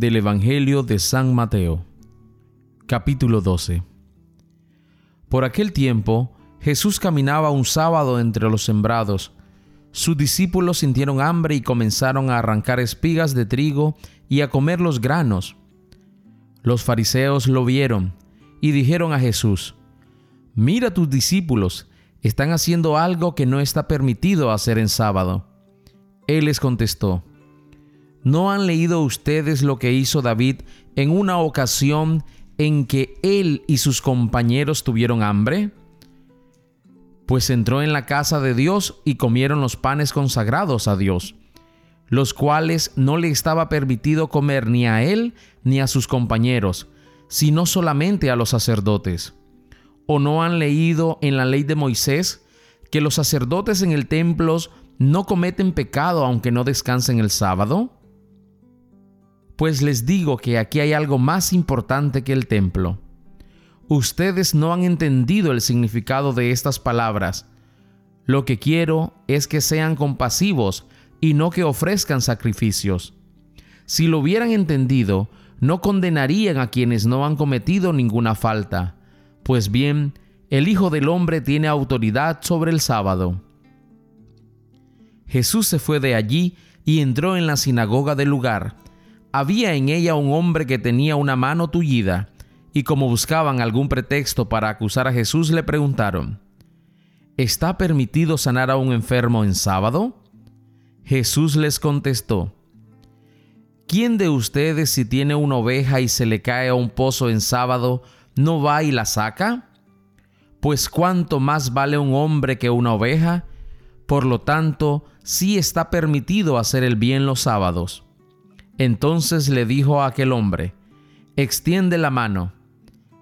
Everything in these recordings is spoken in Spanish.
del Evangelio de San Mateo. Capítulo 12. Por aquel tiempo, Jesús caminaba un sábado entre los sembrados. Sus discípulos sintieron hambre y comenzaron a arrancar espigas de trigo y a comer los granos. Los fariseos lo vieron y dijeron a Jesús, Mira tus discípulos, están haciendo algo que no está permitido hacer en sábado. Él les contestó, ¿no han leído ustedes lo que hizo David en una ocasión en que él y sus compañeros tuvieron hambre? Pues entró en la casa de Dios y comieron los panes consagrados a Dios, los cuales no le estaba permitido comer ni a él ni a sus compañeros, sino solamente a los sacerdotes. ¿O no han leído en la ley de Moisés que los sacerdotes en el templo no cometen pecado aunque no descansen el sábado? Pues les digo que aquí hay algo más importante que el templo. Ustedes no han entendido el significado de estas palabras. Lo que quiero es que sean compasivos y no que ofrezcan sacrificios. Si lo hubieran entendido, no condenarían a quienes no han cometido ninguna falta. Pues bien, el Hijo del Hombre tiene autoridad sobre el sábado. Jesús se fue de allí y entró en la sinagoga del lugar había en ella un hombre que tenía una mano tullida, y como buscaban algún pretexto para acusar a Jesús, le preguntaron, ¿Está permitido sanar a un enfermo en sábado? Jesús les contestó, ¿quién de ustedes si tiene una oveja y se le cae a un pozo en sábado, no va y la saca? Pues cuánto más vale un hombre que una oveja, por lo tanto, sí está permitido hacer el bien los sábados. Entonces le dijo a aquel hombre, extiende la mano.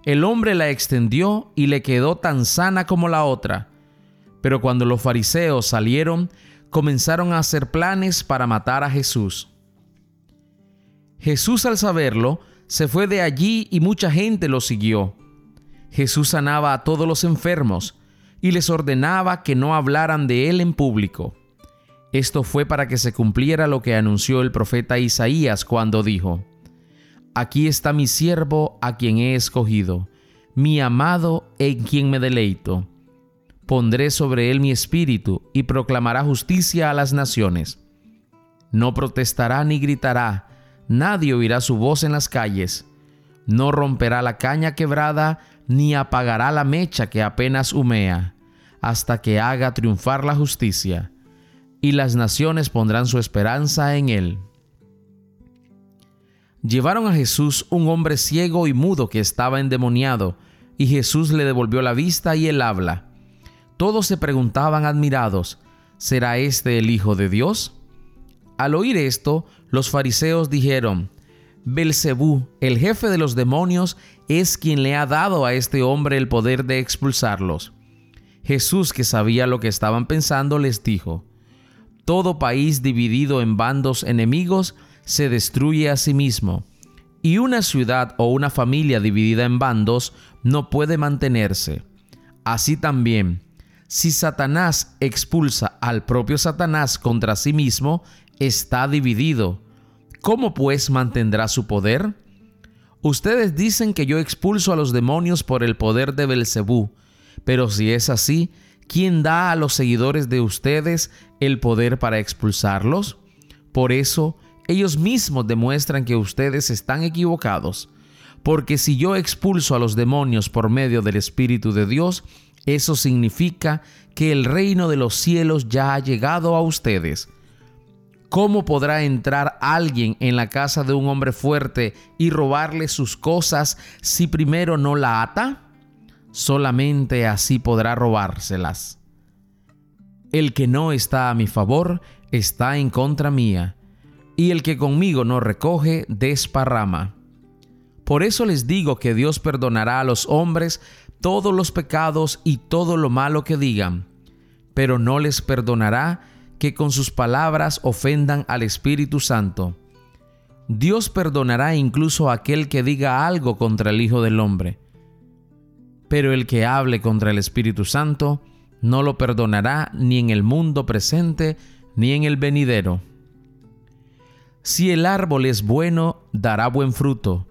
El hombre la extendió y le quedó tan sana como la otra. Pero cuando los fariseos salieron, comenzaron a hacer planes para matar a Jesús. Jesús al saberlo, se fue de allí y mucha gente lo siguió. Jesús sanaba a todos los enfermos y les ordenaba que no hablaran de él en público. Esto fue para que se cumpliera lo que anunció el profeta Isaías cuando dijo, Aquí está mi siervo a quien he escogido, mi amado en quien me deleito. Pondré sobre él mi espíritu y proclamará justicia a las naciones. No protestará ni gritará, nadie oirá su voz en las calles. No romperá la caña quebrada, ni apagará la mecha que apenas humea, hasta que haga triunfar la justicia y las naciones pondrán su esperanza en él. Llevaron a Jesús un hombre ciego y mudo que estaba endemoniado, y Jesús le devolvió la vista y el habla. Todos se preguntaban admirados, ¿será este el Hijo de Dios? Al oír esto, los fariseos dijeron, Belcebú, el jefe de los demonios, es quien le ha dado a este hombre el poder de expulsarlos. Jesús, que sabía lo que estaban pensando, les dijo, todo país dividido en bandos enemigos se destruye a sí mismo, y una ciudad o una familia dividida en bandos no puede mantenerse. Así también, si Satanás expulsa al propio Satanás contra sí mismo, está dividido. ¿Cómo pues mantendrá su poder? Ustedes dicen que yo expulso a los demonios por el poder de Belcebú, pero si es así, ¿quién da a los seguidores de ustedes el poder para expulsarlos? Por eso, ellos mismos demuestran que ustedes están equivocados. Porque si yo expulso a los demonios por medio del Espíritu de Dios, eso significa que el reino de los cielos ya ha llegado a ustedes. ¿Cómo podrá entrar alguien en la casa de un hombre fuerte y robarle sus cosas si primero no la ata? Solamente así podrá robárselas. El que no está a mi favor está en contra mía, y el que conmigo no recoge desparrama. Por eso les digo que Dios perdonará a los hombres todos los pecados y todo lo malo que digan, pero no les perdonará que con sus palabras ofendan al Espíritu Santo. Dios perdonará incluso a aquel que diga algo contra el Hijo del Hombre pero el que hable contra el Espíritu Santo no lo perdonará ni en el mundo presente ni en el venidero. Si el árbol es bueno, dará buen fruto.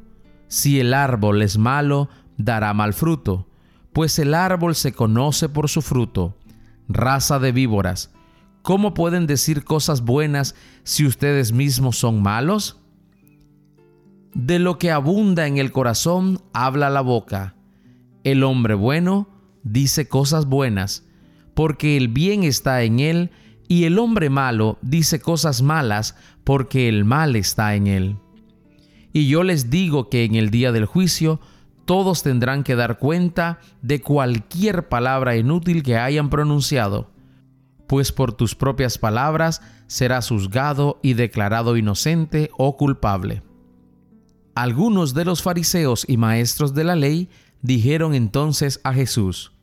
Si el árbol es malo, dará mal fruto. Pues el árbol se conoce por su fruto. Raza de víboras, ¿cómo pueden decir cosas buenas si ustedes mismos son malos? De lo que abunda en el corazón habla la boca. El hombre bueno dice cosas buenas, porque el bien está en él, y el hombre malo dice cosas malas, porque el mal está en él. Y yo les digo que en el día del juicio todos tendrán que dar cuenta de cualquier palabra inútil que hayan pronunciado, pues por tus propias palabras serás juzgado y declarado inocente o culpable. Algunos de los fariseos y maestros de la ley dijeron entonces a Jesús,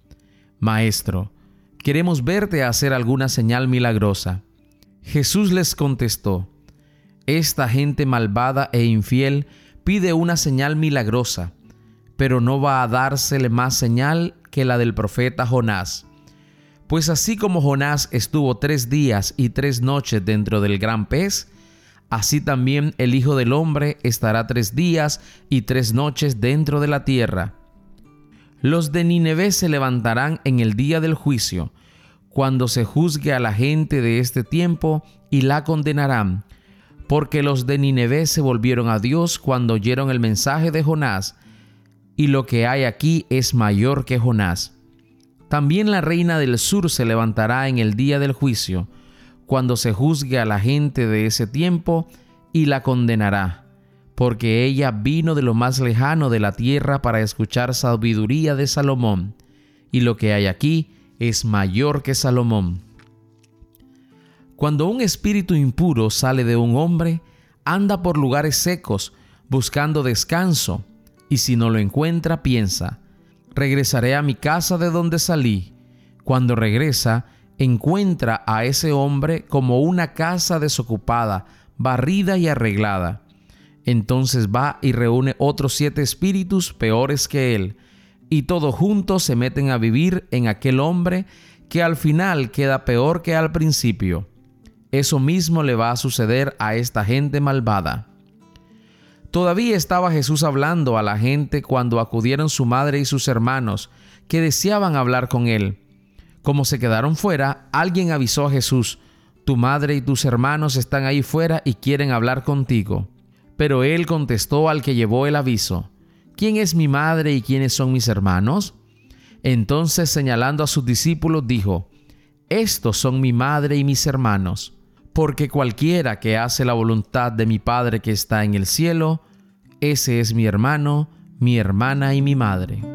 Maestro, queremos verte hacer alguna señal milagrosa. Jesús les contestó, Esta gente malvada e infiel pide una señal milagrosa, pero no va a dársele más señal que la del profeta Jonás. Pues así como Jonás estuvo tres días y tres noches dentro del gran pez, así también el Hijo del Hombre estará tres días y tres noches dentro de la tierra. Los de Nínive se levantarán en el día del juicio, cuando se juzgue a la gente de este tiempo y la condenarán, porque los de Nínive se volvieron a Dios cuando oyeron el mensaje de Jonás, y lo que hay aquí es mayor que Jonás. También la reina del sur se levantará en el día del juicio, cuando se juzgue a la gente de ese tiempo y la condenará, porque ella vino de lo más lejano de la tierra para escuchar sabiduría de Salomón, y lo que hay aquí es mayor que Salomón. Cuando un espíritu impuro sale de un hombre, anda por lugares secos, buscando descanso, y si no lo encuentra, piensa, regresaré a mi casa de donde salí. Cuando regresa, encuentra a ese hombre como una casa desocupada, barrida y arreglada. Entonces va y reúne otros siete espíritus peores que él, y todos juntos se meten a vivir en aquel hombre que al final queda peor que al principio. Eso mismo le va a suceder a esta gente malvada. Todavía estaba Jesús hablando a la gente cuando acudieron su madre y sus hermanos, que deseaban hablar con él. Como se quedaron fuera, alguien avisó a Jesús, Tu madre y tus hermanos están ahí fuera y quieren hablar contigo. Pero él contestó al que llevó el aviso, ¿quién es mi madre y quiénes son mis hermanos? Entonces señalando a sus discípulos dijo, Estos son mi madre y mis hermanos, porque cualquiera que hace la voluntad de mi Padre que está en el cielo, ese es mi hermano, mi hermana y mi madre.